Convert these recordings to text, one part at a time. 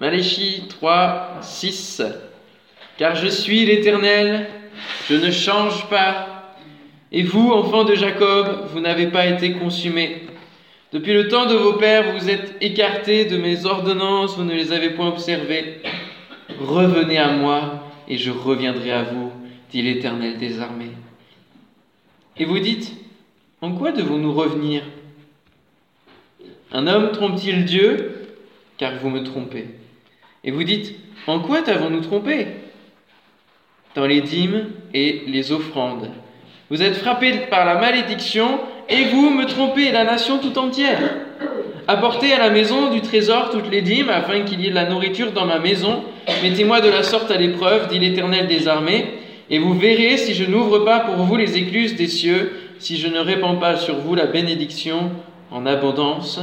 Maléchie 3, 6. Car je suis l'Éternel, je ne change pas. Et vous, enfants de Jacob, vous n'avez pas été consumés. Depuis le temps de vos pères, vous êtes écartés de mes ordonnances, vous ne les avez point observées. Revenez à moi, et je reviendrai à vous, dit l'Éternel des armées. Et vous dites, en quoi devons-nous revenir? Un homme trompe-t-il Dieu? Car vous me trompez. Et vous dites, en quoi t'avons-nous trompé? Dans les dîmes et les offrandes. Vous êtes frappés par la malédiction et vous me trompez la nation tout entière. Apportez à la maison du trésor toutes les dîmes afin qu'il y ait de la nourriture dans ma maison. Mettez-moi de la sorte à l'épreuve, dit l'Éternel des armées, et vous verrez si je n'ouvre pas pour vous les écluses des cieux, si je ne répands pas sur vous la bénédiction en abondance.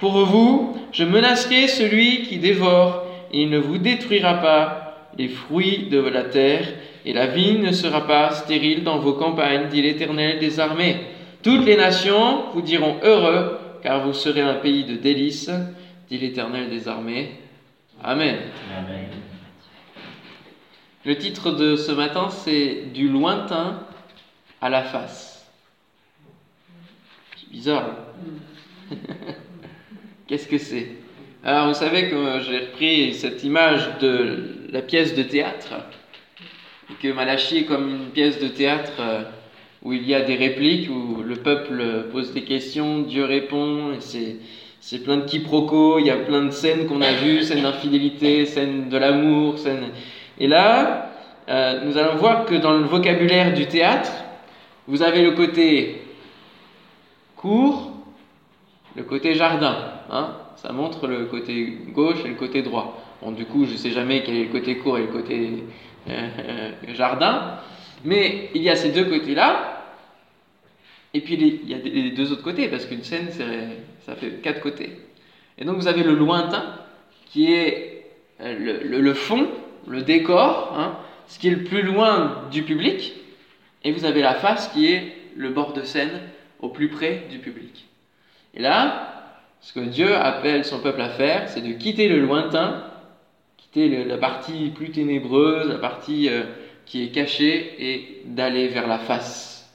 Pour vous, je menacerai celui qui dévore, et il ne vous détruira pas les fruits de la terre, et la vigne ne sera pas stérile dans vos campagnes, dit l'Éternel des armées. Toutes les nations vous diront heureux, car vous serez un pays de délices, dit l'Éternel des armées. Amen. Le titre de ce matin, c'est Du lointain à la face. C'est bizarre. Qu'est-ce que c'est? Alors, vous savez que j'ai repris cette image de la pièce de théâtre, et que Malachi est comme une pièce de théâtre euh, où il y a des répliques, où le peuple pose des questions, Dieu répond, et c'est, c'est plein de quiproquos, il y a plein de scènes qu'on a vues, scènes d'infidélité, scènes de l'amour, scènes... Et là, euh, nous allons voir que dans le vocabulaire du théâtre, vous avez le côté court, le côté jardin. Hein Ça montre le côté gauche et le côté droit. Bon, du coup, je ne sais jamais quel est le côté court et le côté euh, euh, jardin. Mais il y a ces deux côtés-là, et puis il y a les deux autres côtés, parce qu'une scène, ça fait quatre côtés. Et donc vous avez le lointain, qui est euh, le, fond, le décor, hein, ce qui est le plus loin du public, et vous avez la face qui est le bord de scène au plus près du public. Et là, ce que Dieu appelle son peuple à faire, c'est de quitter le lointain, quitter la partie plus ténébreuse, la partie euh, qui est cachée, et d'aller vers la face,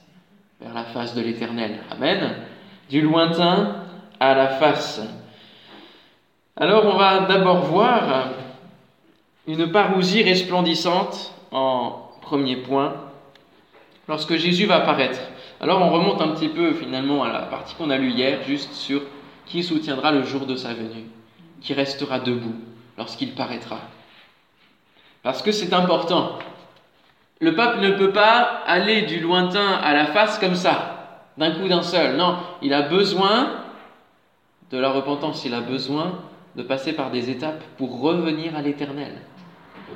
vers la face de l'Éternel. Amen. Du lointain à la face. Alors on va d'abord voir une parousie resplendissante en premier point, lorsque Jésus va apparaître. Alors on remonte un petit peu finalement à la partie qu'on a lue hier, juste sur qui soutiendra le jour de sa venue, qui restera debout lorsqu'il paraîtra. Parce que c'est important. Le peuple ne peut pas aller du lointain à la face comme ça, d'un coup d'un seul. Non, il a besoin de la repentance, il a besoin de passer par des étapes pour revenir à l'éternel.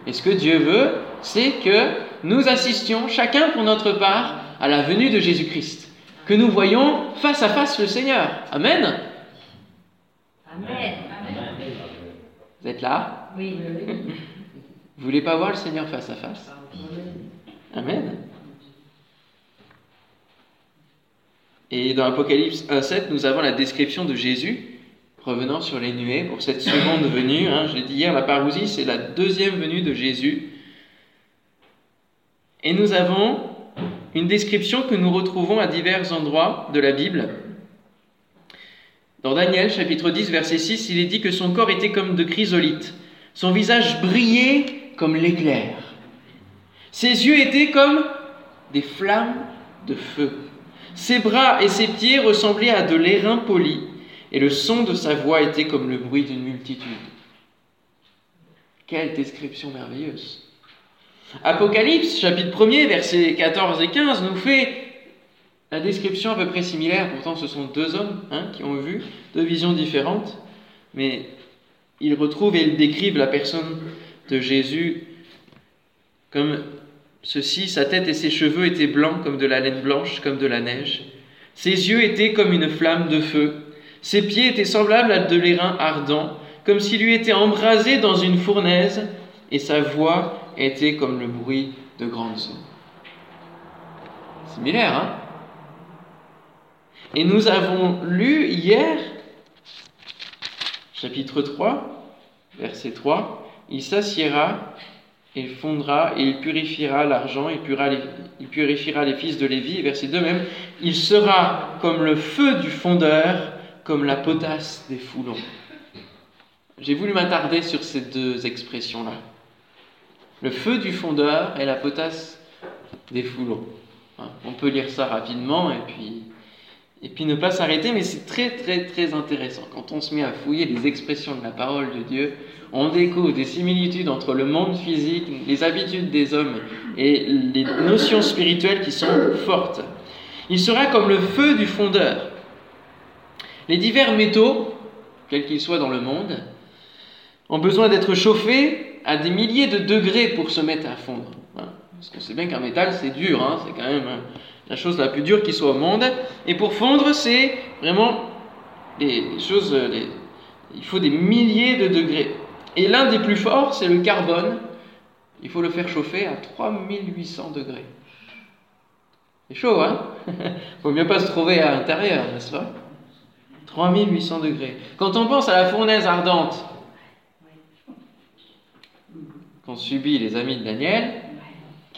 Et ce que Dieu veut, c'est que nous assistions chacun pour notre part à la venue de Jésus-Christ, que nous voyons face à face le Seigneur. Amen. Amen. Vous êtes là? Oui. Vous voulez pas voir le Seigneur face à face? Amen. Et dans Apocalypse 1.7, nous avons la description de Jésus revenant sur les nuées pour cette seconde venue. Hein. Je l'ai dit hier, la parousie, c'est la deuxième venue de Jésus. Et nous avons une description que nous retrouvons à divers endroits de la Bible. Dans Daniel chapitre 10 verset 6, il est dit que son corps était comme de chrysolite, son visage brillait comme l'éclair, ses yeux étaient comme des flammes de feu, ses bras et ses pieds ressemblaient à de l'airain poli, et le son de sa voix était comme le bruit d'une multitude. Quelle description merveilleuse. Apocalypse, chapitre 1er, versets 14 et 15, nous fait la description à peu près similaire. Pourtant, ce sont deux hommes hein, qui ont vu deux visions différentes, mais ils retrouvent et ils décrivent la personne de Jésus comme ceci. Sa tête et ses cheveux étaient blancs comme de la laine blanche, comme de la neige. Ses yeux étaient comme une flamme de feu. Ses pieds étaient semblables à de l'airain ardent, comme s'il eût été embrasé dans une fournaise, et sa voix était comme le bruit de grandes eaux. Similaire, hein? Et nous avons lu hier, chapitre 3, verset 3, il s'assiera, il fondra et il purifiera l'argent, il, il purifiera les fils de Lévi. Verset 2 même, il sera comme le feu du fondeur, comme la potasse des foulons. J'ai voulu m'attarder sur ces deux expressions-là. Le feu du fondeur et la potasse des foulons. Hein, on peut lire ça rapidement et puis, et puis ne pas s'arrêter, mais c'est très très très intéressant. Quand on se met à fouiller les expressions de la parole de Dieu, on découvre des similitudes entre le monde physique, les habitudes des hommes et les notions spirituelles qui sont fortes. Il sera comme le feu du fondeur. Les divers métaux, quels qu'ils soient dans le monde, ont besoin d'être chauffés à des milliers de degrés pour se mettre à fondre. Parce qu'on sait bien qu'un métal, c'est dur, hein. c'est quand même hein, la chose la plus dure qui soit au monde. Et pour fondre, c'est vraiment des, choses. il faut des milliers de degrés. Et l'un des plus forts, c'est le carbone. Il faut le faire chauffer à 3800 degrés. C'est chaud, hein Faut bien pas se trouver à l'intérieur, n'est-ce pas? 3800 degrés. Quand on pense à la fournaise ardente qu'ont subi les amis de Daniel,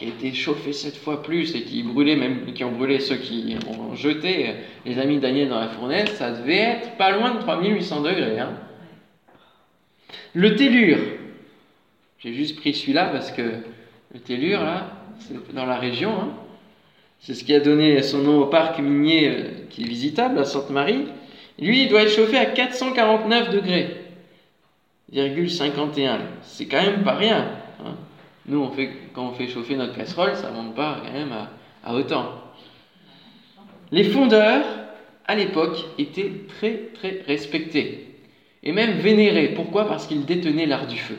qui a été chauffée sept fois plus et qui brûlait même qui ont brûlé ceux qui ont jeté les amis Daniel dans la fournaise, ça devait être pas loin de 3800 degrés. Hein le tellure, j'ai juste pris celui-là parce que le tellure, là, c'est dans la région. Hein. C'est ce qui a donné son nom au parc minier euh, qui est visitable à Sainte-Marie. Lui, il doit être chauffé à 449 degrés. 51. C'est quand même pas rien. Nous, on fait, quand on fait chauffer notre casserole, ça ne monte pas quand même à autant. Les fondeurs, à l'époque, étaient très très respectés et même vénéré. Pourquoi? Parce qu'il détenait l'art du feu.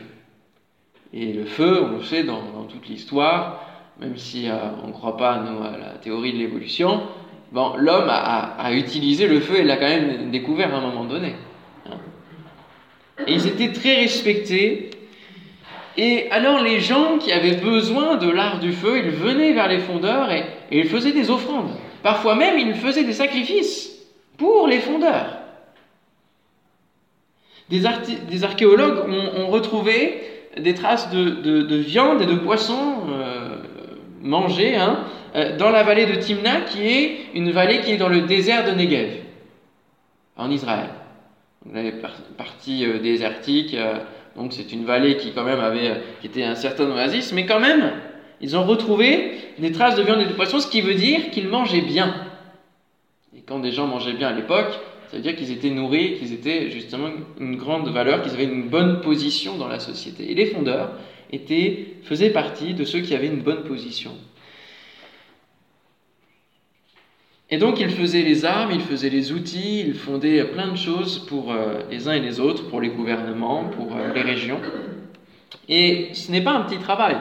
Et le feu, on le sait dans, toute l'histoire, même si euh, on ne croit pas à la théorie de l'évolution, l'homme a, utilisé le feu et l'a quand même découvert à un moment donné. Hein. Et ils étaient très respectés. Et alors les gens qui avaient besoin de l'art du feu, ils venaient vers les fondeurs et, ils faisaient des offrandes. Parfois même, ils faisaient des sacrifices pour les fondeurs. Des, archéologues ont, retrouvé des traces de, viande et de poissons euh, mangés hein, euh, dans la vallée de Timna, qui est une vallée qui est dans le désert de Negev, en Israël. La partie euh, désertique, donc c'est une vallée qui quand même avait, qui était un certain oasis, mais quand même, ils ont retrouvé des traces de viande et de poissons, ce qui veut dire qu'ils mangeaient bien. Et quand des gens mangeaient bien à l'époque, ça veut dire qu'ils étaient nourris, qu'ils étaient justement une grande valeur, qu'ils avaient une bonne position dans la société. Et les fondeurs étaient, faisaient partie de ceux qui avaient une bonne position. Et donc ils faisaient les armes, ils faisaient les outils, ils fondaient plein de choses pour euh, les uns et les autres, pour les gouvernements, pour euh, les régions. Et ce n'est pas un petit travail.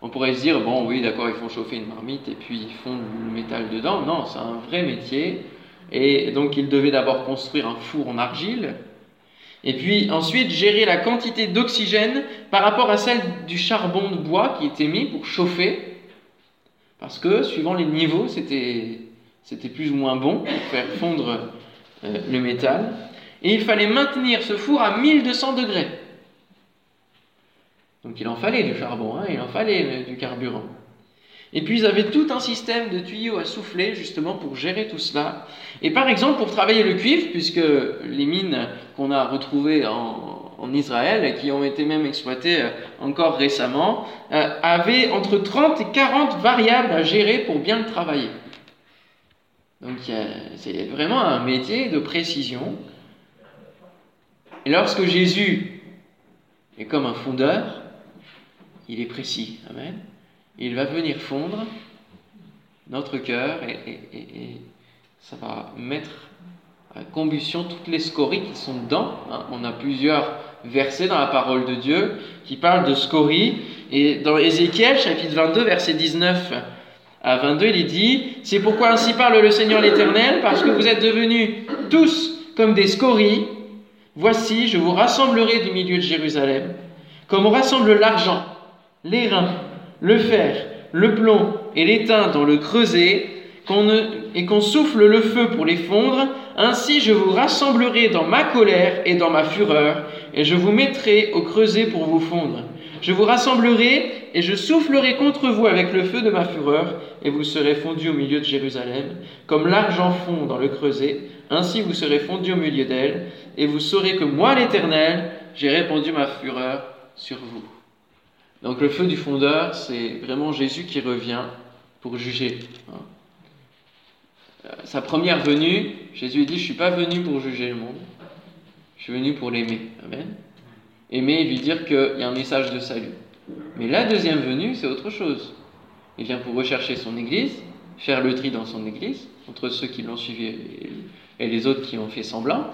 On pourrait se dire, bon oui d'accord, ils font chauffer une marmite et puis ils font le métal dedans. Non, c'est un vrai métier. Et donc il devait d'abord construire un four en argile, et puis ensuite gérer la quantité d'oxygène par rapport à celle du charbon de bois qui était mis pour chauffer, parce que suivant les niveaux, c'était, plus ou moins bon pour faire fondre euh, le métal. Et il fallait maintenir ce four à 1200 degrés. Donc il en fallait du charbon, hein, il en fallait euh, du carburant. Et puis ils avaient tout un système de tuyaux à souffler justement pour gérer tout cela. Et par exemple pour travailler le cuivre, puisque les mines qu'on a retrouvées en, Israël, qui ont été même exploitées euh, encore récemment, avaient entre 30 et 40 variables à gérer pour bien le travailler. Donc c'est vraiment un métier de précision. Et lorsque Jésus est comme un fondeur, il est précis. Amen il va venir fondre notre cœur et, ça va mettre à combustion toutes les scories qui sont dedans. Hein. On a plusieurs versets dans la parole de Dieu qui parlent de scories. Et dans Ézéchiel, chapitre 22, verset 19 à 22, il dit C'est pourquoi ainsi parle le Seigneur l'Éternel, parce que vous êtes devenus tous comme des scories. Voici, je vous rassemblerai du milieu de Jérusalem, comme on rassemble l'argent, les reins le fer, le plomb et l'étain dans le creuset, et qu'on souffle le feu pour les fondre, ainsi je vous rassemblerai dans ma colère et dans ma fureur, et je vous mettrai au creuset pour vous fondre. Je vous rassemblerai et je soufflerai contre vous avec le feu de ma fureur, et vous serez fondus au milieu de Jérusalem, comme l'argent fond dans le creuset, ainsi vous serez fondus au milieu d'elle, et vous saurez que moi, l'Éternel, j'ai répandu ma fureur sur vous. Donc le feu du fondeur, c'est vraiment Jésus qui revient pour juger. Hein. Euh, sa première venue, Jésus dit, je ne suis pas venu pour juger le monde, je suis venu pour l'aimer. Amen. Aimer et lui dire qu'il y a un message de salut. Mais la deuxième venue, c'est autre chose. Il vient pour rechercher son Église, faire le tri dans son Église, entre ceux qui l'ont suivi et les autres qui ont fait semblant.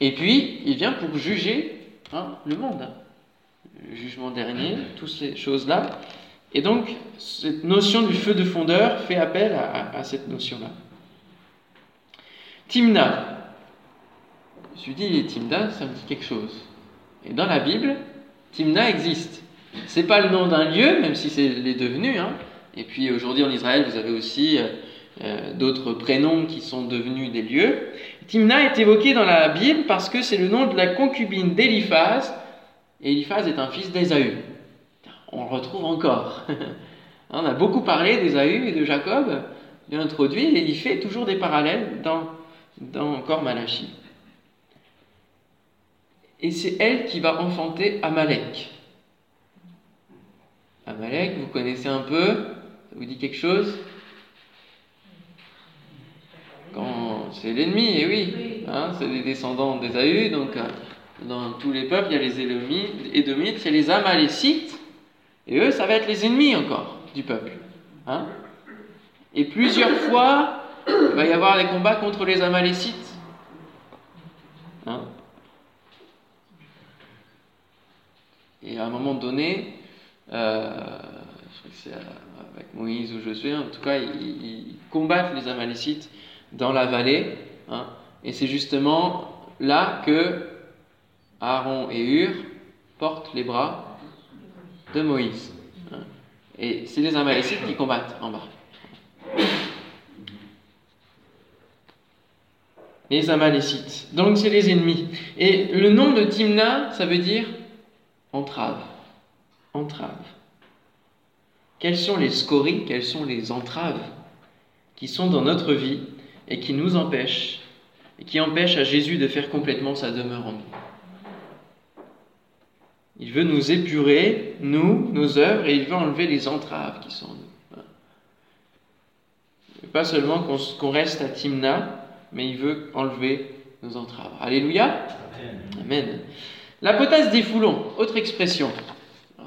Et puis, il vient pour juger hein, le monde. Hein. Le jugement dernier, toutes ces choses-là. Et donc, cette notion du feu de fondeur fait appel à, cette notion-là. Timna. Je me suis dit, Timna, ça me dit quelque chose. Et dans la Bible, Timna existe. C'est pas le nom d'un lieu, même si c'est l'est devenu. Hein. Et puis aujourd'hui en Israël, vous avez aussi euh, euh, d'autres prénoms qui sont devenus des lieux. Timna est évoqué dans la Bible parce que c'est le nom de la concubine d'Éliphaz. Et Éliphaz est un fils d'Ésaü. On le retrouve encore. On a beaucoup parlé d'Ésaü et de Jacob, il introduit, et il fait toujours des parallèles dans, dans encore Malachie. Et c'est elle qui va enfanter Amalek. Amalek, vous connaissez un peu? Ça vous dit quelque chose? Quand c'est l'ennemi, et oui, hein, c'est des descendants d'Ésaü, donc euh, dans tous les peuples, il y a les Édomites, c'est les Amalécites, et eux, ça va être les ennemis encore du peuple. Hein? et plusieurs fois, il va y avoir des combats contre les Amalécites. Hein. Et à un moment donné, euh, je crois que c'est avec Moïse ou Josué, en tout cas, ils, combattent les Amalécites dans la vallée. Hein, et c'est justement là que Aaron et Hur portent les bras de Moïse. Hein. et c'est les Amalécites qui combattent en bas. Les Amalécites. Donc c'est les ennemis. Et le nom de Timna, ça veut dire entrave entraves. Quelles sont les scories, quelles sont les entraves qui sont dans notre vie et qui nous empêchent, et qui empêchent à Jésus de faire complètement sa demeure en nous? Il veut nous épurer, nous, nos œuvres, et il veut enlever les entraves qui sont en nous. Pas seulement qu'on reste à Timna, mais il veut enlever nos entraves. Alléluia Amen. La potasse des foulons, autre expression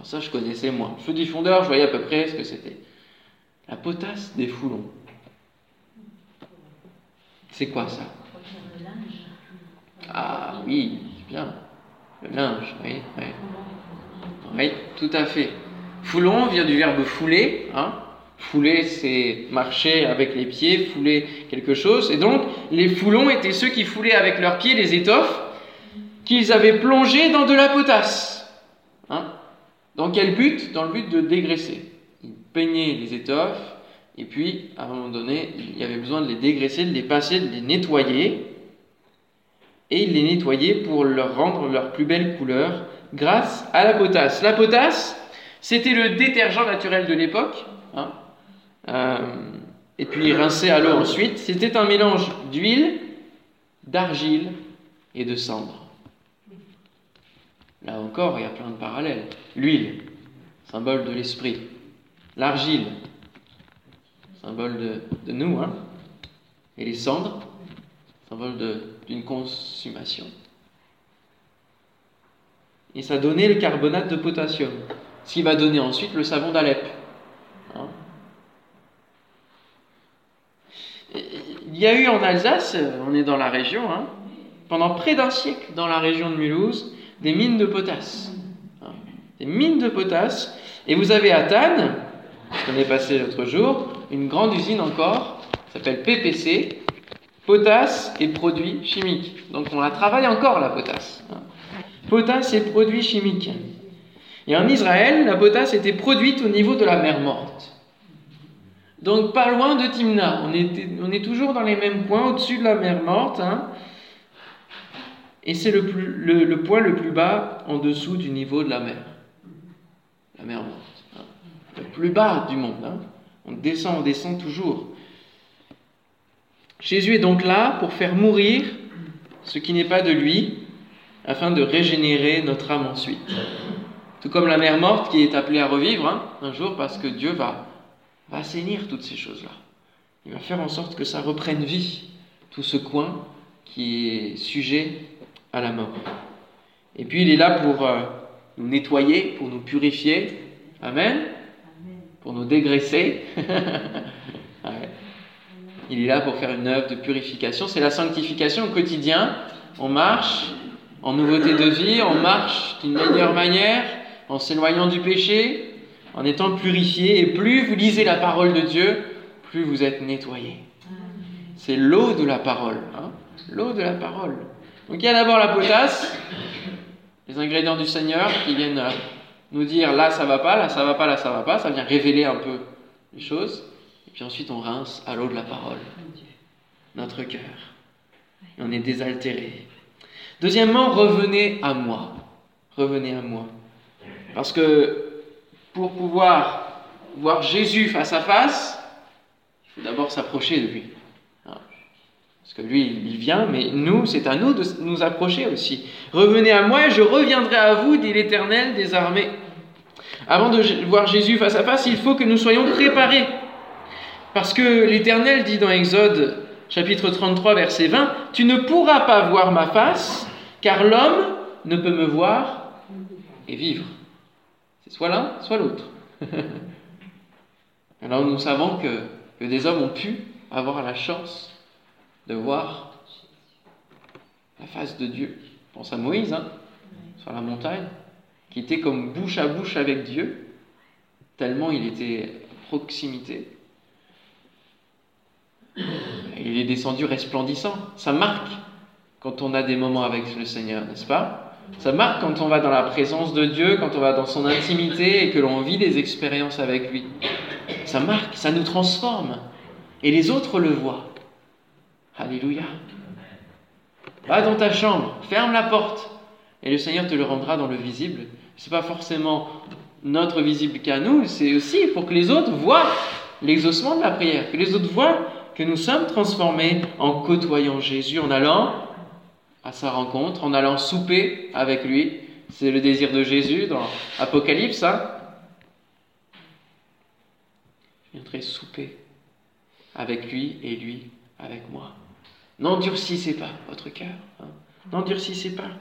ça, je connaissais moins. Feu du fondeur, je voyais à peu près ce que c'était. La potasse des foulons. C'est quoi ça? Ah oui, bien. Le linge, oui, oui. Oui, tout à fait. Foulon vient du verbe fouler. Hein. Fouler, c'est marcher avec les pieds, fouler quelque chose. Et donc, les foulons étaient ceux qui foulaient avec leurs pieds les étoffes qu'ils avaient plongées dans de la potasse. Hein dans quel but? Dans le but de dégraisser. Ils peignaient les étoffes, et puis, à un moment donné, il y avait besoin de les dégraisser, de les passer, de les nettoyer. Et ils les nettoyaient pour leur rendre leur plus belle couleur grâce à la potasse. La potasse, c'était le détergent naturel de l'époque. Hein. Euh, et puis rincé à l'eau ensuite. C'était un mélange d'huile, d'argile et de cendre. Là encore, il y a plein de parallèles. L'huile, symbole de l'esprit. L'argile, symbole de, nous. Hein. Et les cendres, symbole d'une consommation. Et ça donnait le carbonate de potassium, ce qui va donner ensuite le savon d'Alep. Hein. Il y a eu en Alsace, on est dans la région, hein, pendant près d'un siècle dans la région de Mulhouse, des mines de potasse. Hein, des mines de potasse. Et vous avez à Tannes, on est passé l'autre jour, une grande usine encore, s'appelle PPC, potasse et produits chimiques. Donc on la travaille encore, la potasse. Hein. Potasse et produits chimiques. Et en Israël, la potasse était produite au niveau de la mer Morte. Donc pas loin de Timna. On, on est toujours dans les mêmes points, au-dessus de la mer Morte. Hein. Et c'est le, le, point le plus bas en dessous du niveau de la mer. La mer morte. Hein. Le plus bas du monde. Hein. On descend, on descend toujours. Jésus est donc là pour faire mourir ce qui n'est pas de lui, afin de régénérer notre âme ensuite. Tout comme la mer morte qui est appelée à revivre hein, un jour parce que Dieu va, va assainir toutes ces choses-là. Il va faire en sorte que ça reprenne vie, tout ce coin qui est sujet à la mort. Et puis il est là pour euh, nous nettoyer, pour nous purifier. Amen. Pour nous dégraisser. Il est là pour faire une œuvre de purification. C'est la sanctification au quotidien. On marche en nouveauté de vie, on marche d'une meilleure manière, en s'éloignant du péché, en étant purifié. Et plus vous lisez la parole de Dieu, plus vous êtes nettoyé. C'est l'eau de la parole. Hein. l'eau de la parole. Donc il y a d'abord la potasse, les ingrédients du Seigneur qui viennent nous dire là ça va pas, là ça va pas, là ça va pas. Ça vient révéler un peu les choses. Et puis ensuite, on rince à l'eau de la parole notre cœur. Et on est désaltéré. Deuxièmement, revenez à moi. Revenez à moi. Parce que pour pouvoir voir Jésus face à face, il faut d'abord s'approcher de lui. Parce que lui, il vient, mais nous, c'est à nous de nous approcher aussi. Revenez à moi et je reviendrai à vous, dit l'Éternel des armées. Avant de voir Jésus face à face, il faut que nous soyons préparés. Parce que l'Éternel dit dans Exode chapitre 33 verset 20, Tu ne pourras pas voir ma face, car l'homme ne peut me voir et vivre. C'est soit l'un, soit l'autre. Alors nous savons que des hommes ont pu avoir la chance de voir la face de Dieu. Pense à Moïse, hein, sur la montagne, qui était comme bouche à bouche avec Dieu, tellement il était à proximité. Il est descendu resplendissant. Ça marque quand on a des moments avec le Seigneur, n'est-ce pas? Ça marque quand on va dans la présence de Dieu, quand on va dans son intimité et que l'on vit des expériences avec lui. Ça marque, ça nous transforme. Et les autres le voient. Alléluia. Va dans ta chambre, ferme la porte, et le Seigneur te le rendra dans le visible. Ce n'est pas forcément notre visible qu'à nous, c'est aussi pour que les autres voient l'exaucement de la prière, que les autres voient que nous sommes transformés en côtoyant Jésus, en allant à sa rencontre, en allant souper avec lui. C'est le désir de Jésus dans Apocalypse. Hein Je viendrai souper avec lui et lui avec moi. N'endurcissez pas votre cœur. Hein. N'endurcissez pas.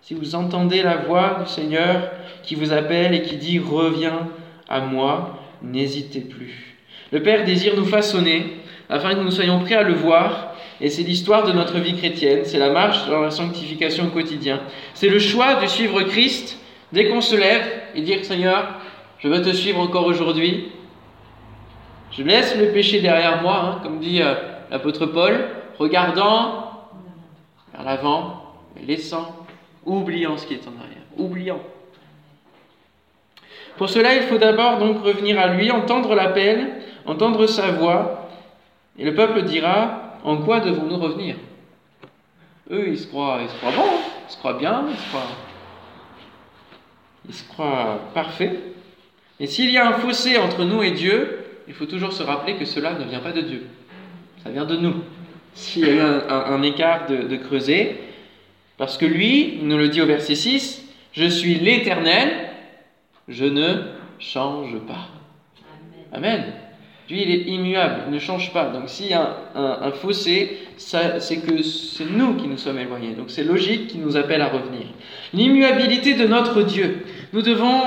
Si vous entendez la voix du Seigneur qui vous appelle et qui dit Reviens à moi, n'hésitez plus. Le Père désire nous façonner afin que nous soyons prêts à le voir. Et c'est l'histoire de notre vie chrétienne, c'est la marche dans la sanctification au quotidien. C'est le choix de suivre Christ dès qu'on se lève et dire Seigneur, je veux te suivre encore aujourd'hui. Je laisse le péché derrière moi, hein, comme dit euh, l'apôtre Paul, regardant vers l'avant, laissant, oubliant ce qui est en arrière, oubliant. Pour cela, il faut d'abord donc revenir à lui, entendre l'appel, entendre sa voix, et le peuple dira En quoi devons-nous revenir? Eux, ils se croient, ils se croient bons, ils se croient bien, ils se croient, ils se croient parfaits. Et s'il y a un fossé entre nous et Dieu, il faut toujours se rappeler que cela ne vient pas de Dieu. Ça vient de nous. S'il y a eu un, écart de, de creuser, parce que lui, il nous le dit au verset 6, je suis l'Éternel, je ne change pas. Amen. Lui, il est immuable, il ne change pas. Donc s'il y a un, fossé, c'est que c'est nous qui nous sommes éloignés. Donc c'est logique qui nous appelle à revenir. L'immuabilité de notre Dieu, nous devons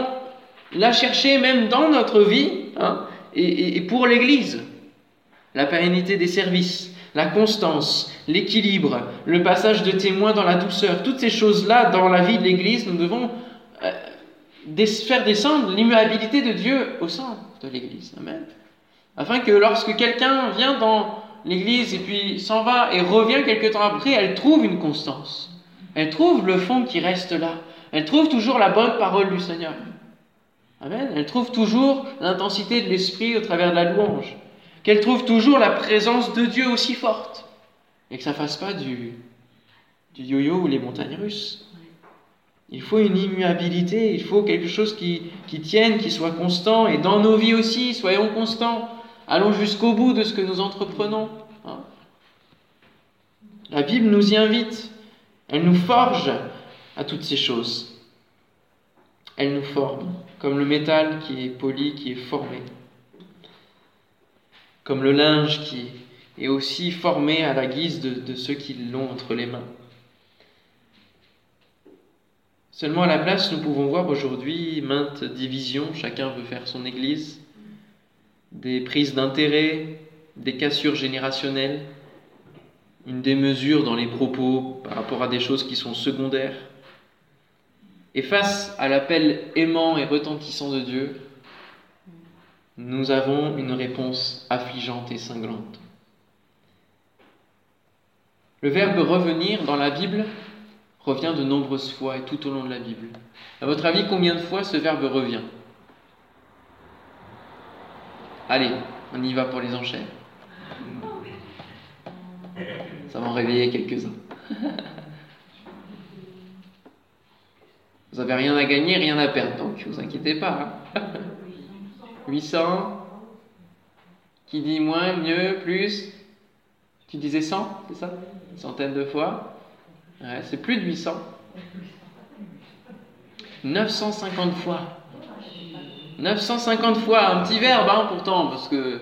la chercher même dans notre vie hein, et, pour l'Église. La pérennité des services, la constance, l'équilibre, le passage de témoins dans la douceur, toutes ces choses-là dans la vie de l'Église, nous devons euh, faire descendre l'immuabilité de Dieu au sein de l'Église. Amen afin que lorsque quelqu'un vient dans l'église et puis s'en va et revient quelque temps après, elle trouve une constance. Elle trouve le fond qui reste là. Elle trouve toujours la bonne parole du Seigneur. Amen. Elle trouve toujours l'intensité de l'esprit au travers de la louange. Qu'elle trouve toujours la présence de Dieu aussi forte. Et que ça ne fasse pas du, du yo-yo ou les montagnes russes. Il faut une immuabilité, il faut quelque chose qui, tienne, qui soit constant, et dans nos vies aussi, soyons constants. Allons jusqu'au bout de ce que nous entreprenons. Hein. La Bible nous y invite, elle nous forge à toutes ces choses. Elle nous forme, comme le métal qui est poli, qui est formé, comme le linge qui est aussi formé à la guise de, ceux qui l'ont entre les mains. Seulement à la place, nous pouvons voir aujourd'hui maintes divisions, chacun veut faire son église, des prises d'intérêt, des cassures générationnelles, une démesure dans les propos par rapport à des choses qui sont secondaires. Et face à l'appel aimant et retentissant de Dieu, nous avons une réponse affligeante et cinglante. Le verbe revenir dans la Bible revient de nombreuses fois et tout au long de la Bible. À votre avis, combien de fois ce verbe revient? Allez, on y va pour les enchères. Ça va en réveiller quelques-uns. Vous n'avez rien à gagner, rien à perdre, donc vous inquiétez pas. 800 hein. Qui dit moins, mieux, plus Tu disais 100, c'est ça? Une centaine de fois c'est plus de 800. 950 fois. 950 fois, un petit verbe hein, pourtant, parce que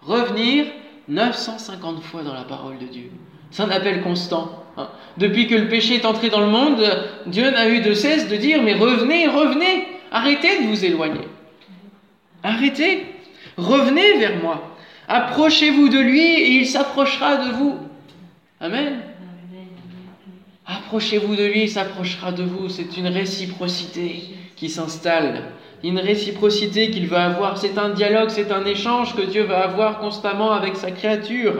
revenir 950 fois dans la parole de Dieu. C'est un appel constant. Hein. Depuis que le péché est entré dans le monde, Dieu n'a eu de cesse de dire, mais revenez, revenez, arrêtez de vous éloigner. Arrêtez, revenez vers moi. Approchez-vous de lui et il s'approchera de vous. Amen. Approchez-vous de lui, il s'approchera de vous. C'est une réciprocité qui s'installe, une réciprocité qu'il va avoir. C'est un dialogue, c'est un échange que Dieu va avoir constamment avec sa créature.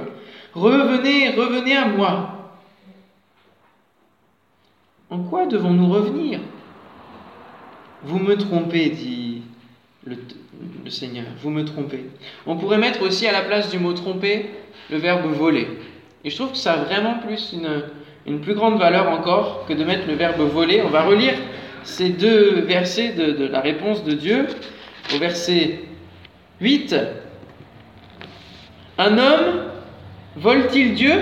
Revenez, revenez à moi. En quoi devons-nous revenir? Vous me trompez, dit le, le, Seigneur, vous me trompez. On pourrait mettre aussi à la place du mot tromper le verbe voler. Et je trouve que ça a vraiment plus une, plus grande valeur encore que de mettre le verbe voler. On va relire ces deux versets de, la réponse de Dieu. Au verset 8, Un homme vole-t-il Dieu?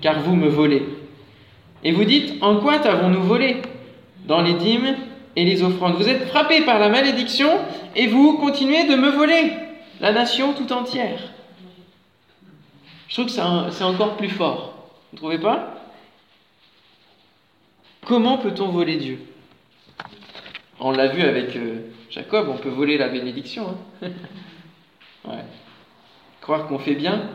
Car vous me volez. Et vous dites, en quoi t'avons-nous volé? Dans les dîmes et les offrandes. Vous êtes frappés par la malédiction et vous continuez de me voler, la nation tout entière. Je trouve que c'est encore plus fort. Vous ne trouvez pas? Comment peut-on voler Dieu? On l'a vu avec euh, Jacob, on peut voler la bénédiction. Hein. Croire qu'on fait bien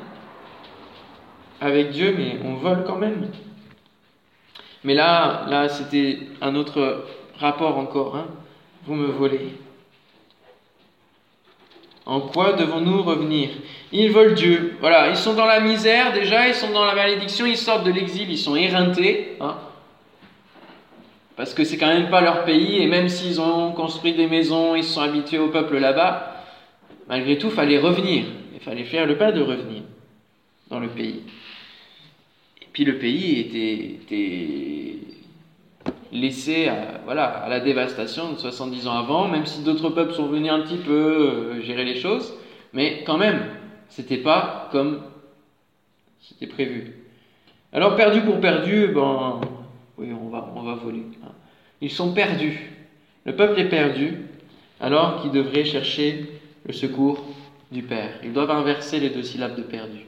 avec Dieu, mais on vole quand même. Mais là, là, c'était un autre rapport encore. Hein. Vous me volez. En quoi devons-nous revenir? Ils veulent Dieu. Voilà, ils sont dans la misère déjà, ils sont dans la malédiction, ils sortent de l'exil, ils sont éreintés. Hein. parce que c'est quand même pas leur pays, et même s'ils ont construit des maisons, ils sont habitués au peuple là-bas, malgré tout, il fallait revenir. Il fallait faire le pas de revenir dans le pays. Et puis le pays était laissé à, voilà, à la dévastation de 70 ans avant, même si d'autres peuples sont venus un petit peu euh, gérer les choses, mais quand même, c'était pas comme c'était prévu. Alors perdu pour perdu, ben oui, on va, on va voler. Hein. Ils sont perdus. Le peuple est perdu, alors qu'il devrait chercher le secours du Père. Ils doivent inverser les deux syllabes de perdu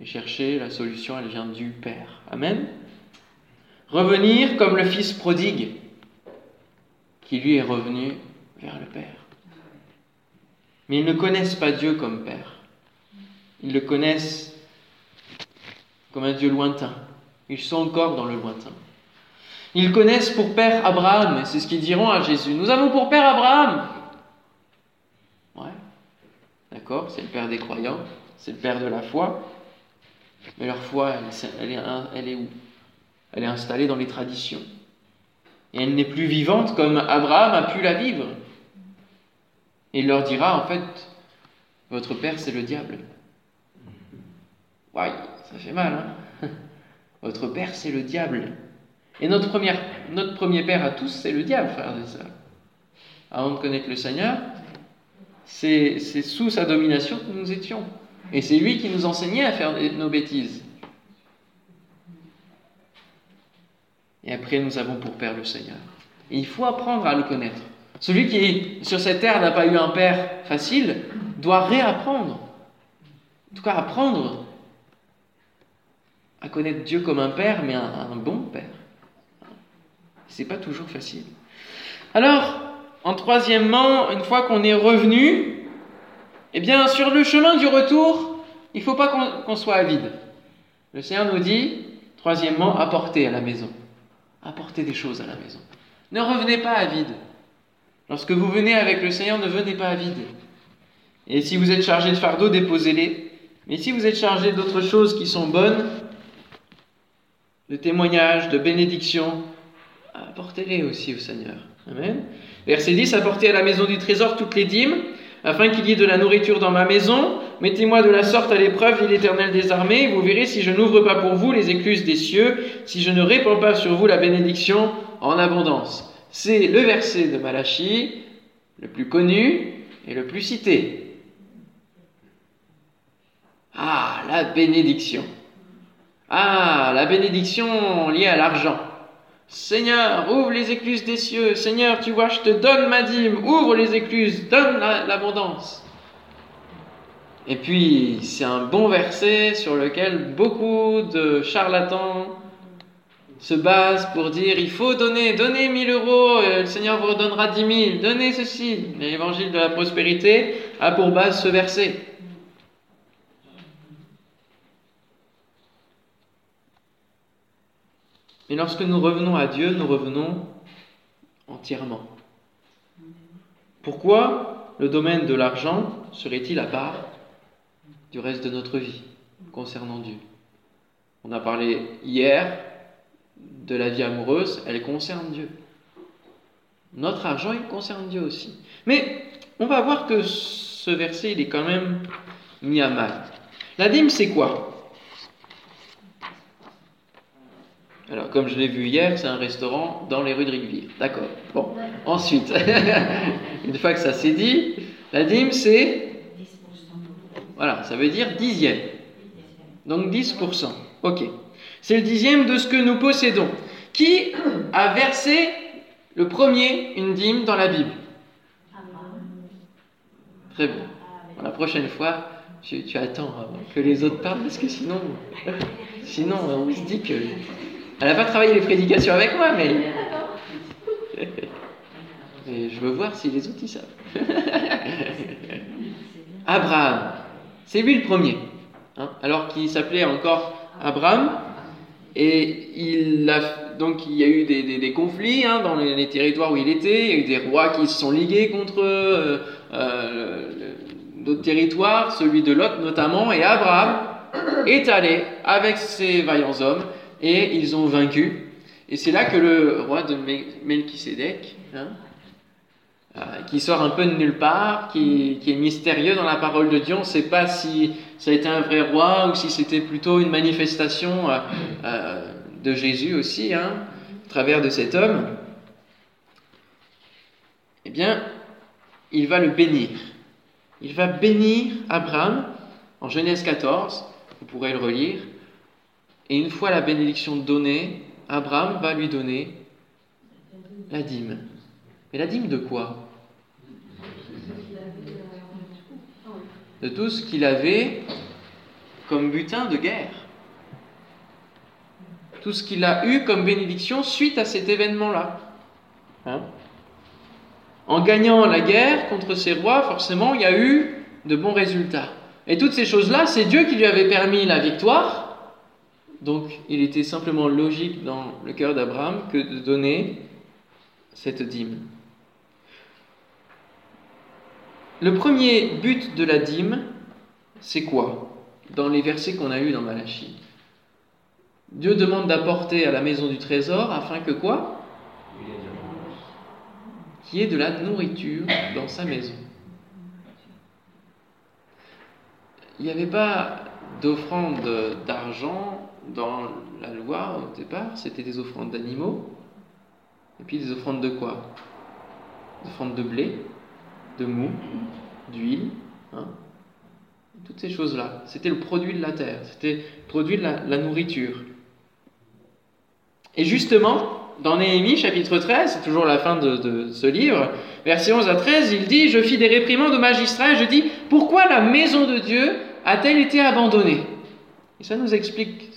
et chercher la solution, elle vient du Père. Amen. Revenir comme le fils prodigue qui lui est revenu vers le Père. Mais ils ne connaissent pas Dieu comme Père. Ils le connaissent comme un Dieu lointain. Ils sont encore dans le lointain. Ils connaissent pour Père Abraham, c'est ce qu'ils diront à Jésus. Nous avons pour Père Abraham. Ouais, d'accord, c'est le Père des croyants, c'est le Père de la foi. Mais leur foi, elle est où? Elle est installée dans les traditions. Et elle n'est plus vivante comme Abraham a pu la vivre. Et il leur dira, en fait, votre père, c'est le diable. Ouais, ça fait mal, hein Votre père, c'est le diable. Et notre, notre premier père à tous, c'est le diable, frères et sœurs. Avant de connaître le Seigneur, c'est sous sa domination que nous étions. Et c'est lui qui nous enseignait à faire nos bêtises. Et après, nous avons pour Père le Seigneur. Et il faut apprendre à le connaître. Celui qui, sur cette terre, n'a pas eu un Père facile, doit réapprendre. En tout cas, apprendre à connaître Dieu comme un Père, mais un, bon Père. C'est pas toujours facile. Alors, en troisièmement, une fois qu'on est revenu, eh bien, sur le chemin du retour, il ne faut pas qu'on soit avide. Le Seigneur nous dit, troisièmement, apporter à la maison. Apportez des choses à la maison. Ne revenez pas à vide. Lorsque vous venez avec le Seigneur, ne venez pas à vide. Et si vous êtes chargé de fardeau, déposez-les. Mais si vous êtes chargé d'autres choses qui sont bonnes, de témoignages, de bénédictions, apportez-les aussi au Seigneur. Amen. Verset 10, apportez à la maison du trésor toutes les dîmes, afin qu'il y ait de la nourriture dans ma maison. Mettez-moi de la sorte à l'épreuve, dit l'Éternel des armées. Vous verrez si je n'ouvre pas pour vous les écluses des cieux, si je ne répands pas sur vous la bénédiction en abondance. C'est le verset de Malachie, le plus connu et le plus cité. Ah, la bénédiction. Ah, la bénédiction liée à l'argent. Seigneur, ouvre les écluses des cieux. Seigneur, tu vois, je te donne ma dîme. Ouvre les écluses, donne l'abondance. Et puis, c'est un bon verset sur lequel beaucoup de charlatans se basent pour dire il faut donner, donnez 1000 euros, le Seigneur vous redonnera 10 000, donnez ceci. L'évangile de la prospérité a pour base ce verset. Mais lorsque nous revenons à Dieu, nous revenons entièrement. Pourquoi le domaine de l'argent serait-il à part du reste de notre vie concernant Dieu? On a parlé hier de la vie amoureuse, elle concerne Dieu. Notre argent, il concerne Dieu aussi. Mais on va voir que ce verset, il est quand même mis à mal. La dîme, c'est quoi? Alors, comme je l'ai vu hier, c'est un restaurant dans les rues de Rigville. D'accord. Bon. Ensuite, une fois que ça s'est dit, la dîme, c'est. Voilà, ça veut dire dixième. Donc 10%. Ok. C'est le dixième de ce que nous possédons. Qui a versé le premier une dîme dans la Bible? Très bien. la prochaine fois, tu, tu attends que les autres parlent parce que sinon, sinon on se dit que elle n'a pas travaillé les prédications avec moi, mais. je veux voir si les autres y savent. Abraham, c'est lui le premier. Hein, alors qu'il s'appelait encore Abraham. Et il a, donc il y a eu des, conflits hein, dans les, territoires où il était. Il y a eu des rois qui se sont ligués contre euh, euh, d'autres territoires, celui de Lot notamment. Et Abraham est allé avec ses vaillants hommes et ils ont vaincu. Et c'est là que le roi de Melchisedec, hein, euh, qui sort un peu de nulle part, qui, est mystérieux dans la parole de Dieu, on ne sait pas si ça a été un vrai roi ou si c'était plutôt une manifestation euh, euh, de Jésus aussi, hein, au travers de cet homme. Eh bien, il va le bénir. Il va bénir Abraham en Genèse 14, vous pourrez le relire. Et une fois la bénédiction donnée, Abraham va lui donner la dîme. Mais la dîme de quoi? De tout ce qu'il avait comme butin de guerre. Tout ce qu'il a eu comme bénédiction suite à cet événement-là. Hein? En gagnant la guerre contre ces rois, forcément, il y a eu de bons résultats. Et toutes ces choses-là, c'est Dieu qui lui avait permis la victoire, donc il était simplement logique dans le cœur d'Abraham que de donner cette dîme. Le premier but de la dîme, c'est quoi Dans les versets qu'on a eus dans Malachie. Dieu demande d'apporter à la maison du trésor afin que quoi? Qu'il y ait de la nourriture dans sa maison. Il n'y avait pas d'offrande d'argent dans la loi, au départ, c'était des offrandes d'animaux. Et puis des offrandes de quoi? Des offrandes de blé, de mou, d'huile. Hein toutes ces choses-là. C'était le produit de la terre, c'était le produit de la, nourriture. Et justement, dans Néhémie chapitre 13, c'est toujours la fin de, ce livre, verset 11 à 13, il dit, je fis des réprimandes aux magistrats et je dis, pourquoi la maison de Dieu a-t-elle été abandonnée? Et ça nous explique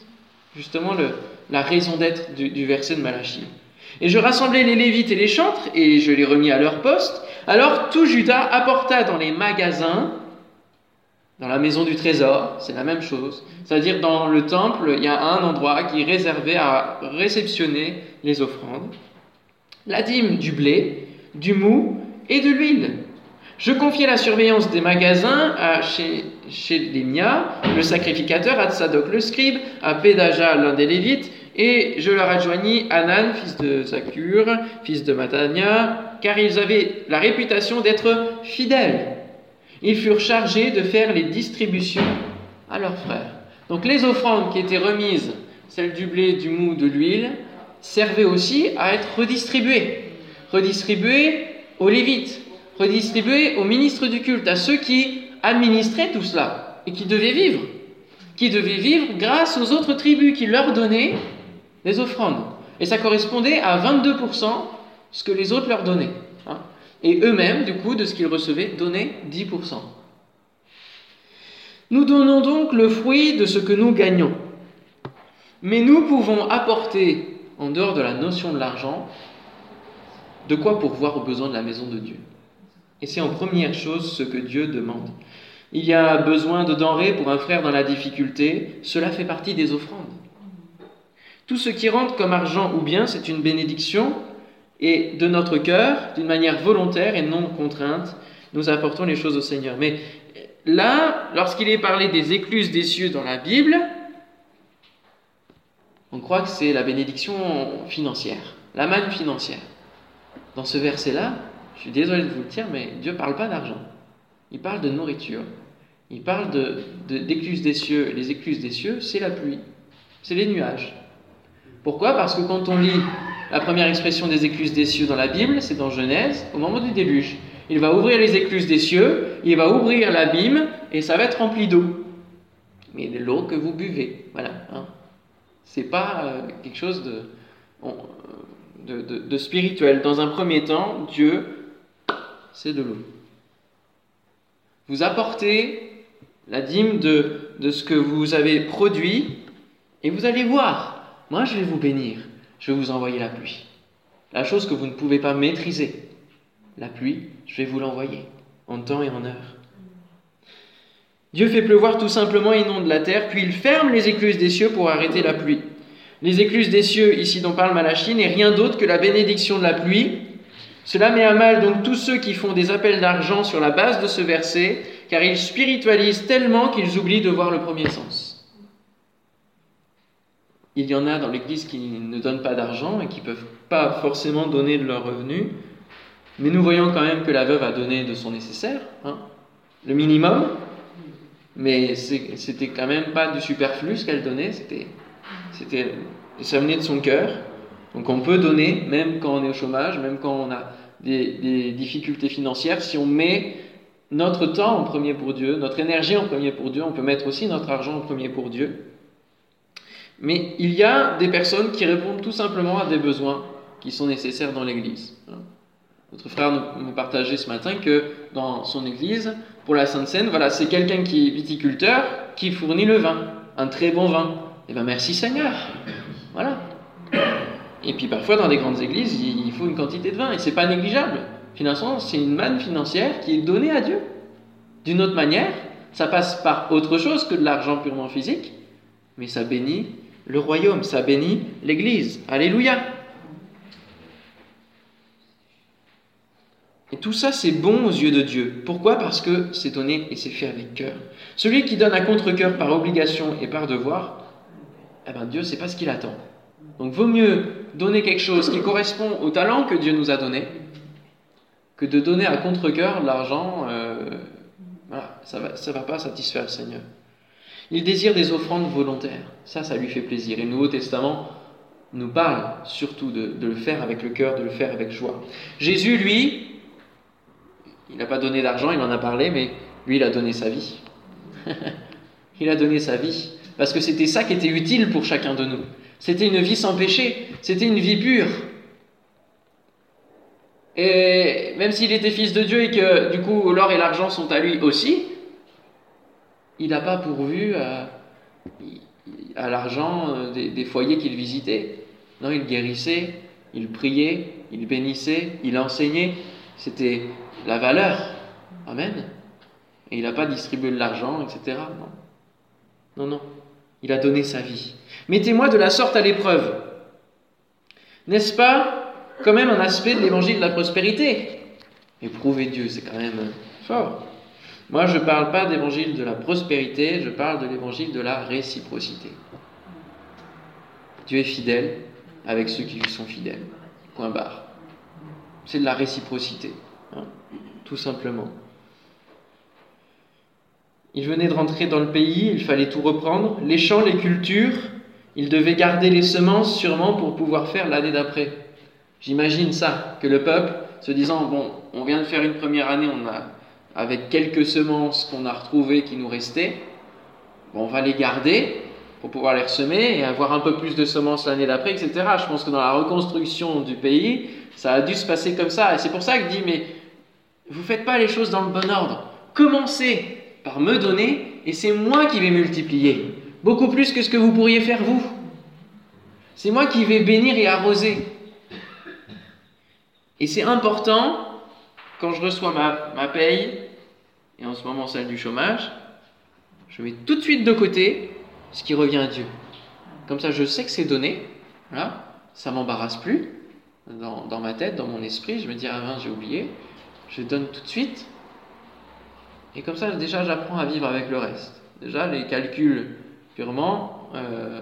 justement le, la raison d'être du, verset de Malachie. Et je rassemblai les Lévites et les chantres, et je les remis à leur poste. Alors tout Judas apporta dans les magasins dans la maison du trésor, c'est la même chose. C'est-à-dire dans le temple, il y a un endroit qui est réservé à réceptionner les offrandes. La dîme du blé, du mou et de l'huile. Je confiai la surveillance des magasins à chez, chez le sacrificateur, à Tsadok le scribe, à Pédaja l'un des Lévites, et je leur adjoignis Anan, fils de Zakur, fils de Matania, car ils avaient la réputation d'être fidèles ils furent chargés de faire les distributions à leurs frères. Donc les offrandes qui étaient remises, celles du blé, du mou, de l'huile, servaient aussi à être redistribuées. Redistribuées aux Lévites, redistribuées aux ministres du culte, à ceux qui administraient tout cela et qui devaient vivre. Qui devaient vivre grâce aux autres tribus qui leur donnaient des offrandes. Et ça correspondait à 22% ce que les autres leur donnaient. Et eux-mêmes, du coup, de ce qu'ils recevaient, donnaient 10%. Nous donnons donc le fruit de ce que nous gagnons. Mais nous pouvons apporter, en dehors de la notion de l'argent, de quoi pourvoir aux besoins de la maison de Dieu. Et c'est en première chose ce que Dieu demande. Il y a besoin de denrées pour un frère dans la difficulté, cela fait partie des offrandes. Tout ce qui rentre comme argent ou bien, c'est une bénédiction, et de notre cœur, d'une manière volontaire et non contrainte, nous apportons les choses au Seigneur. Mais là, lorsqu'il est parlé des écluses des cieux dans la Bible, on croit que c'est la bénédiction financière, la manne financière. Dans ce verset-là, je suis désolé de vous le dire, mais Dieu ne parle pas d'argent. Il parle de nourriture. Il parle d'écluses de, des cieux. Les écluses des cieux, c'est la pluie. C'est les nuages. Pourquoi? Parce que quand on lit la première expression des écluses des cieux dans la Bible, c'est dans Genèse, au moment du déluge. Il va ouvrir les écluses des cieux, il va ouvrir l'abîme, et ça va être rempli d'eau. Mais de l'eau que vous buvez. Voilà. Hein. C'est pas euh, quelque chose de, de, spirituel. Dans un premier temps, Dieu, c'est de l'eau. Vous apportez la dîme de, de ce que vous avez produit, et vous allez voir. Moi, je vais vous bénir je vais vous envoyer la pluie. La chose que vous ne pouvez pas maîtriser, la pluie, je vais vous l'envoyer en temps et en heure. Dieu fait pleuvoir tout simplement, inonde la terre, puis il ferme les écluses des cieux pour arrêter la pluie. Les écluses des cieux, ici dont parle Malachie, n'est rien d'autre que la bénédiction de la pluie. Cela met à mal donc tous ceux qui font des appels d'argent sur la base de ce verset, car ils spiritualisent tellement qu'ils oublient de voir le premier sens. Il y en a dans l'Église qui ne donnent pas d'argent et qui ne peuvent pas forcément donner de leurs revenus. Mais nous voyons quand même que la veuve a donné de son nécessaire, hein, le minimum. Mais c'était quand même pas du superflu ce qu'elle donnait, c'était, c'était, ça venait de son cœur. Donc on peut donner, même quand on est au chômage, même quand on a des, difficultés financières, si on met notre temps en premier pour Dieu, notre énergie en premier pour Dieu, on peut mettre aussi notre argent en premier pour Dieu. Mais il y a des personnes qui répondent tout simplement à des besoins qui sont nécessaires dans l'Église. Notre frère me partageait ce matin que dans son Église, pour la Sainte Seine, voilà, c'est quelqu'un qui est viticulteur qui fournit le vin, un très bon vin. Eh bien merci Seigneur. Voilà. Et puis parfois dans des grandes églises, il faut une quantité de vin et c'est pas négligeable. Finalement, c'est une manne financière qui est donnée à Dieu. D'une autre manière, ça passe par autre chose que de l'argent purement physique, mais ça bénit le royaume, ça bénit l'Église. Alléluia. Et tout ça, c'est bon aux yeux de Dieu. Pourquoi? Parce que c'est donné et c'est fait avec cœur. Celui qui donne à contre-cœur par obligation et par devoir, eh ben Dieu, c'est pas ce qu'il attend. Donc, vaut mieux donner quelque chose qui correspond au talent que Dieu nous a donné que de donner à contre-cœur l'argent. Euh, ça va, ça va pas satisfaire le Seigneur. Il désire des offrandes volontaires. Ça, ça lui fait plaisir. Et le Nouveau Testament nous parle surtout de, le faire avec le cœur, de le faire avec joie. Jésus, lui, il n'a pas donné d'argent, il en a parlé, mais lui, il a donné sa vie. il a donné sa vie. Parce que c'était ça qui était utile pour chacun de nous. C'était une vie sans péché, c'était une vie pure. Et même s'il était fils de Dieu et que du coup l'or et l'argent sont à lui aussi, il n'a pas pourvu à, l'argent euh, des, foyers qu'il visitait. Non, il guérissait, il priait, il bénissait, il enseignait. C'était la valeur. Amen. Et il n'a pas distribué de l'argent, etc. Non. Non, non. Il a donné sa vie. Mettez-moi de la sorte à l'épreuve. N'est-ce pas quand même un aspect de l'évangile de la prospérité? Éprouver Dieu, c'est quand même fort. Moi, je ne parle pas d'évangile de la prospérité, je parle de l'évangile de la réciprocité. Dieu est fidèle avec ceux qui lui sont fidèles. Point barre. C'est de la réciprocité, hein, tout simplement. Il venait de rentrer dans le pays, il fallait tout reprendre, les champs, les cultures, il devait garder les semences sûrement pour pouvoir faire l'année d'après. J'imagine ça, que le peuple se disant, bon, on vient de faire une première année, on a avec quelques semences qu'on a retrouvées qui nous restaient, on va les garder pour pouvoir les ressemer et avoir un peu plus de semences l'année d'après, etc. Je pense que dans la reconstruction du pays, ça a dû se passer comme ça. Et c'est pour ça que je dis, mais vous ne faites pas les choses dans le bon ordre. Commencez par me donner et c'est moi qui vais multiplier. Beaucoup plus que ce que vous pourriez faire vous. C'est moi qui vais bénir et arroser. Et c'est important quand je reçois ma, paye, et en ce moment celle du chômage, je mets tout de suite de côté ce qui revient à Dieu. Comme ça, je sais que c'est donné, voilà, ça m'embarrasse plus dans, ma tête, dans mon esprit. Je me dis, ah ben, j'ai oublié, je donne tout de suite. Et comme ça, déjà, j'apprends à vivre avec le reste. Déjà, les calculs purement euh,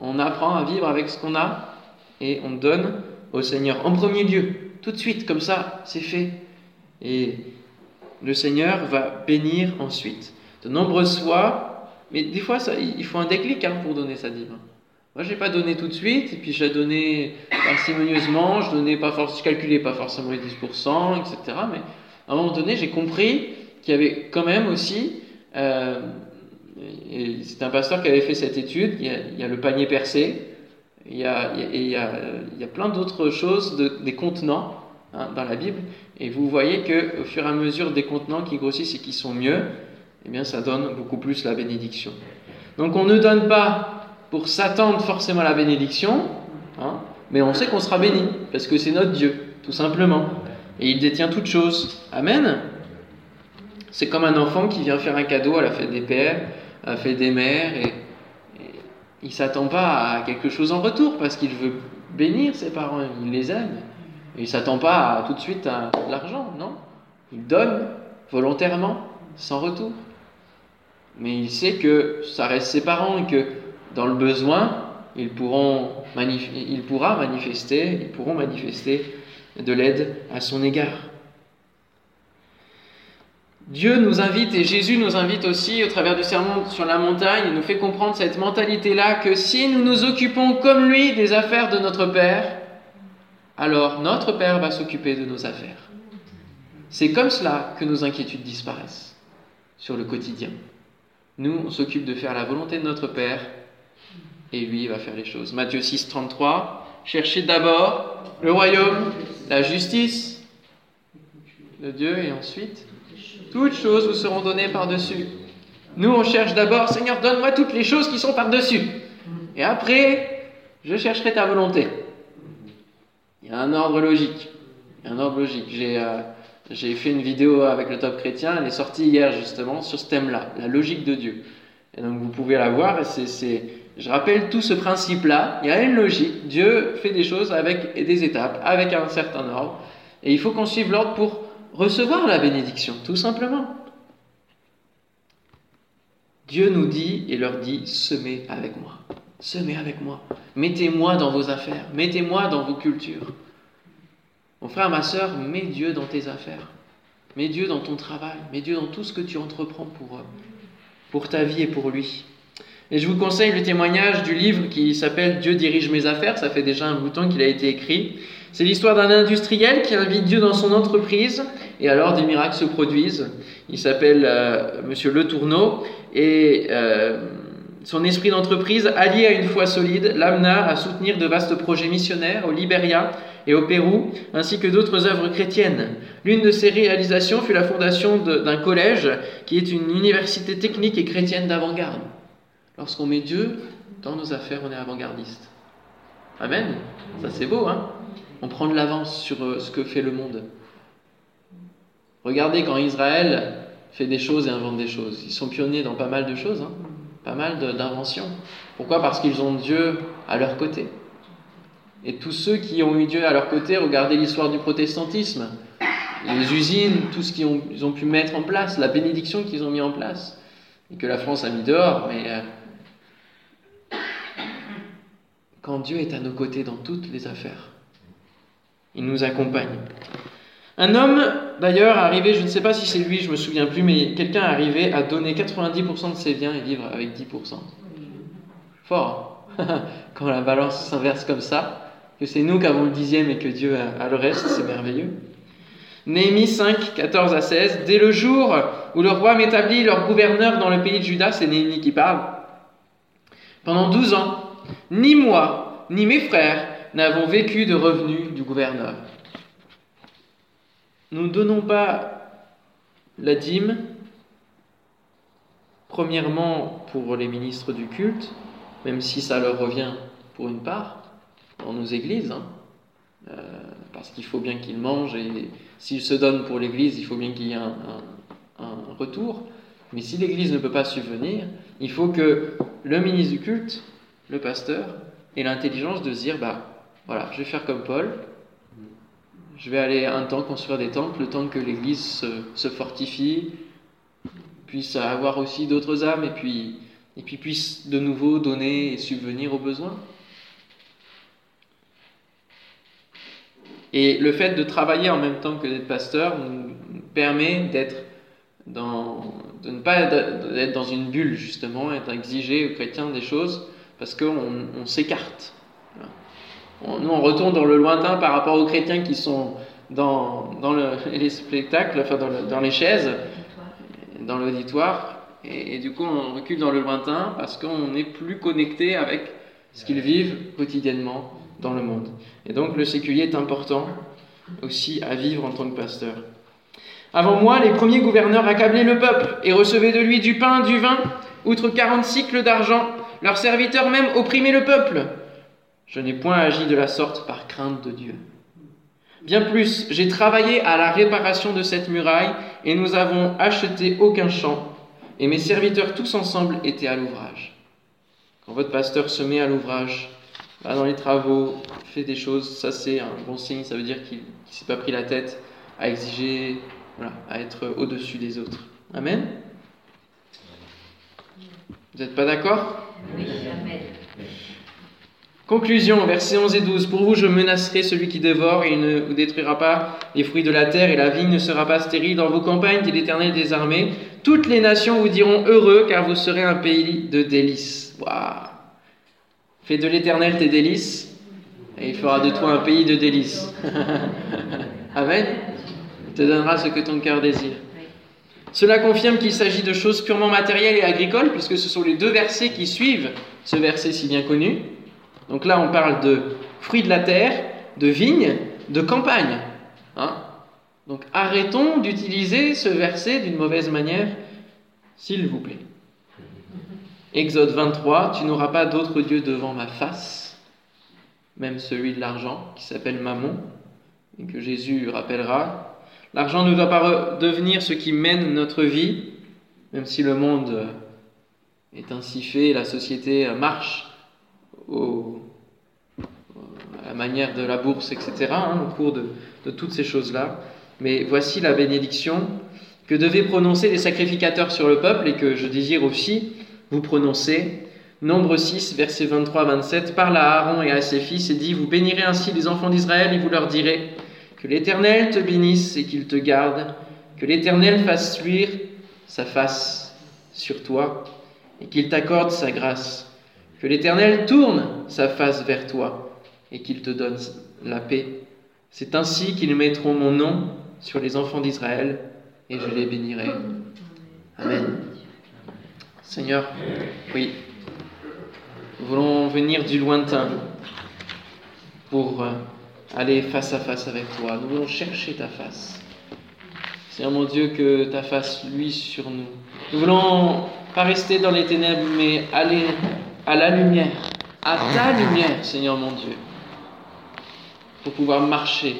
on apprend à vivre avec ce qu'on a et on donne au Seigneur en premier lieu tout de suite, comme ça, c'est fait. Et le Seigneur va bénir ensuite. De nombreuses fois, mais des fois, il faut un déclic hein, pour donner sa dîme. Moi, je n'ai pas donné tout de suite, et puis j'ai donné parcimonieusement, je donnais pas je calculais pas forcément les 10%, etc. Mais à un moment donné, j'ai compris qu'il y avait quand même aussi, euh, c'est un pasteur qui avait fait cette étude, il y a le panier percé, il y a, il y a, il y a plein d'autres choses, de, des contenants hein, dans la Bible, et vous voyez que au fur et à mesure des contenants qui grossissent et qui sont mieux, eh bien ça donne beaucoup plus la bénédiction. Donc on ne donne pas pour s'attendre forcément à la bénédiction, hein, mais on sait qu'on sera béni, parce que c'est notre Dieu, tout simplement. Et il détient toutes choses. Amen. C'est comme un enfant qui vient faire un cadeau à la fête des pères, la fête des mères, et il s'attend pas à quelque chose en retour parce qu'il veut bénir ses parents, il les aime. Il s'attend pas tout de suite à l'argent, non? Il donne volontairement, sans retour. Mais il sait que ça reste ses parents et que dans le besoin, ils, pourront manifester, ils pourront manifester de l'aide à son égard. Dieu nous invite et Jésus nous invite aussi au travers du sermon sur la montagne, il nous fait comprendre cette mentalité-là que si nous nous occupons comme lui des affaires de notre Père, alors notre Père va s'occuper de nos affaires. C'est comme cela que nos inquiétudes disparaissent sur le quotidien. Nous, on s'occupe de faire la volonté de notre Père et lui va faire les choses. Matthieu 6, 33, cherchez d'abord le royaume, la justice de Dieu et ensuite toutes choses vous seront données par-dessus. Nous, on cherche d'abord, Seigneur, donne-moi toutes les choses qui sont par-dessus. Et après, je chercherai ta volonté. Il y a un ordre logique. Il y a un ordre logique. J'ai euh, fait une vidéo avec le top chrétien, elle est sortie hier justement sur ce thème-là, la logique de Dieu. Et donc vous pouvez la voir, c'est, je rappelle tout ce principe-là. Il y a une logique. Dieu fait des choses avec des étapes, avec un certain ordre. Et il faut qu'on suive l'ordre pour recevoir la bénédiction, tout simplement. Dieu nous dit et leur dit, semez avec moi, semez avec moi, mettez-moi dans vos affaires, mettez-moi dans vos cultures. Mon frère, ma soeur, mets Dieu dans tes affaires, mets Dieu dans ton travail, mets Dieu dans tout ce que tu entreprends pour, pour ta vie et pour lui. Et je vous conseille le témoignage du livre qui s'appelle Dieu dirige mes affaires. Ça fait déjà un bout de temps qu'il a été écrit. C'est l'histoire d'un industriel qui invite Dieu dans son entreprise et alors des miracles se produisent. Il s'appelle euh, Monsieur Le Tourneau et euh, son esprit d'entreprise, allié à une foi solide, l'amena à soutenir de vastes projets missionnaires au Libéria et au Pérou, ainsi que d'autres œuvres chrétiennes. L'une de ses réalisations fut la fondation d'un collège qui est une université technique et chrétienne d'avant-garde. Lorsqu'on met Dieu dans nos affaires, on est avant-gardiste. Amen. Ça c'est beau, hein On prend de l'avance sur euh, ce que fait le monde. Regardez quand Israël fait des choses et invente des choses. Ils sont pionniers dans pas mal de choses, hein pas mal d'inventions. Pourquoi? Parce qu'ils ont Dieu à leur côté. Et tous ceux qui ont eu Dieu à leur côté, regardez l'histoire du protestantisme, les usines, tout ce qu'ils ont, pu mettre en place, la bénédiction qu'ils ont mis en place, et que la France a mis dehors, mais euh, quand Dieu est à nos côtés dans toutes les affaires, il nous accompagne. Un homme, d'ailleurs, arrivé, je ne sais pas si c'est lui, je me souviens plus, mais quelqu'un arrivé à donner 90% de ses biens et vivre avec 10%. Fort. Hein. Quand la balance s'inverse comme ça, que c'est nous qui avons le dixième et que Dieu a le reste, c'est merveilleux. Néhémie 5, 14 à 16. Dès le jour où le roi m'établit leur gouverneur dans le pays de Juda, c'est Néhémie qui parle, pendant 12 ans, ni moi, ni mes frères n'avons vécu de revenus du gouverneur. Nous ne donnons pas la dîme, premièrement pour les ministres du culte, même si ça leur revient pour une part, dans nos églises, hein. euh, parce qu'il faut bien qu'ils mangent et s'ils se donnent pour l'église, il faut bien qu'il y ait un, retour. Mais si l'église ne peut pas subvenir, il faut que le ministre du culte, le pasteur, ait l'intelligence de se dire bah voilà, je vais faire comme Paul, je vais aller un temps construire des temples, le temps que l'Église se, fortifie, puisse avoir aussi d'autres âmes, et puis, puisse de nouveau donner et subvenir aux besoins. Et le fait de travailler en même temps que d'être pasteur nous permet d'être dans, de ne pas être dans une bulle justement, et d'exiger aux chrétiens des choses parce qu'on s'écarte nous, on retourne dans le lointain par rapport aux chrétiens qui sont dans, les spectacles, enfin dans, les chaises, dans l'auditoire. Et, du coup, on recule dans le lointain parce qu'on n'est plus connecté avec ce qu'ils vivent quotidiennement dans le monde. Et donc, le séculier est important aussi à vivre en tant que pasteur. Avant moi, les premiers gouverneurs accablaient le peuple et recevaient de lui du pain, du vin, outre quarante cycles d'argent. Leurs serviteurs même opprimaient le peuple. Je n'ai point agi de la sorte par crainte de Dieu. Bien plus, j'ai travaillé à la réparation de cette muraille et nous avons acheté aucun champ et mes serviteurs tous ensemble étaient à l'ouvrage. Quand votre pasteur se met à l'ouvrage, va dans les travaux, fait des choses, ça c'est un bon signe, ça veut dire qu'il ne s'est pas pris la tête à exiger, voilà, à être au-dessus des autres. Amen Vous n'êtes pas d'accord? Oui, amen. Conclusion, versets 11 et 12. Pour vous, je menacerai celui qui dévore et il ne vous détruira pas les fruits de la terre et la vigne ne sera pas stérile dans vos campagnes, dit l'Éternel des armées. Toutes les nations vous diront heureux car vous serez un pays de délices. Fais de l'Éternel tes délices et il fera de toi un pays de délices. Amen. Il te donnera ce que ton cœur désire. Cela confirme qu'il s'agit de choses purement matérielles et agricoles puisque ce sont les deux versets qui suivent ce verset si bien connu. Donc là, on parle de fruits de la terre, de vignes, de campagne. Hein. Donc arrêtons d'utiliser ce verset d'une mauvaise manière, s'il vous plaît. Exode 23, tu n'auras pas d'autre Dieu devant ma face, même celui de l'argent, qui s'appelle Mammon, et que Jésus rappellera. L'argent ne doit pas devenir ce qui mène notre vie, même si le monde est ainsi fait, la société marche à la manière de la bourse, etc., hein, au cours de, toutes ces choses-là. Mais voici la bénédiction que devaient prononcer les sacrificateurs sur le peuple et que je désire aussi vous prononcer. Nombre 6, versets 23-27, parle à Aaron et à ses fils et dit, Vous bénirez ainsi les enfants d'Israël et vous leur direz, Que l'Éternel te bénisse et qu'il te garde, que l'Éternel fasse luire sa face sur toi et qu'il t'accorde sa grâce. Que l'Éternel tourne sa face vers toi et qu'il te donne la paix. C'est ainsi qu'ils mettront mon nom sur les enfants d'Israël et je les bénirai. Amen. Seigneur, oui, nous voulons venir du lointain pour euh, aller face à face avec toi. Nous voulons chercher ta face. Seigneur mon Dieu, que ta face luise sur nous. Nous voulons pas rester dans les ténèbres, mais aller à la lumière, à ta lumière, Seigneur mon Dieu, pour pouvoir marcher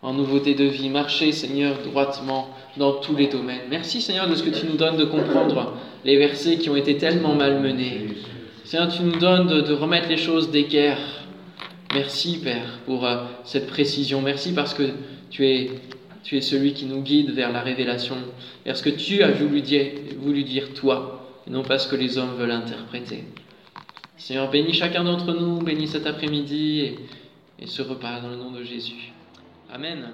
en nouveauté de vie, marcher, Seigneur, droitement dans tous les domaines. Merci, Seigneur, de ce que tu nous donnes de comprendre les versets qui ont été tellement malmenés. Seigneur, tu nous donnes de, remettre les choses d'équerre. Merci, Père, pour euh, cette précision. Merci parce que tu es, tu es celui qui nous guide vers la révélation, vers ce que tu as voulu dire, voulu dire toi, et non pas ce que les hommes veulent interpréter. Seigneur, bénis chacun d'entre nous, bénis cet après-midi et, et ce repas dans le nom de Jésus. Amen.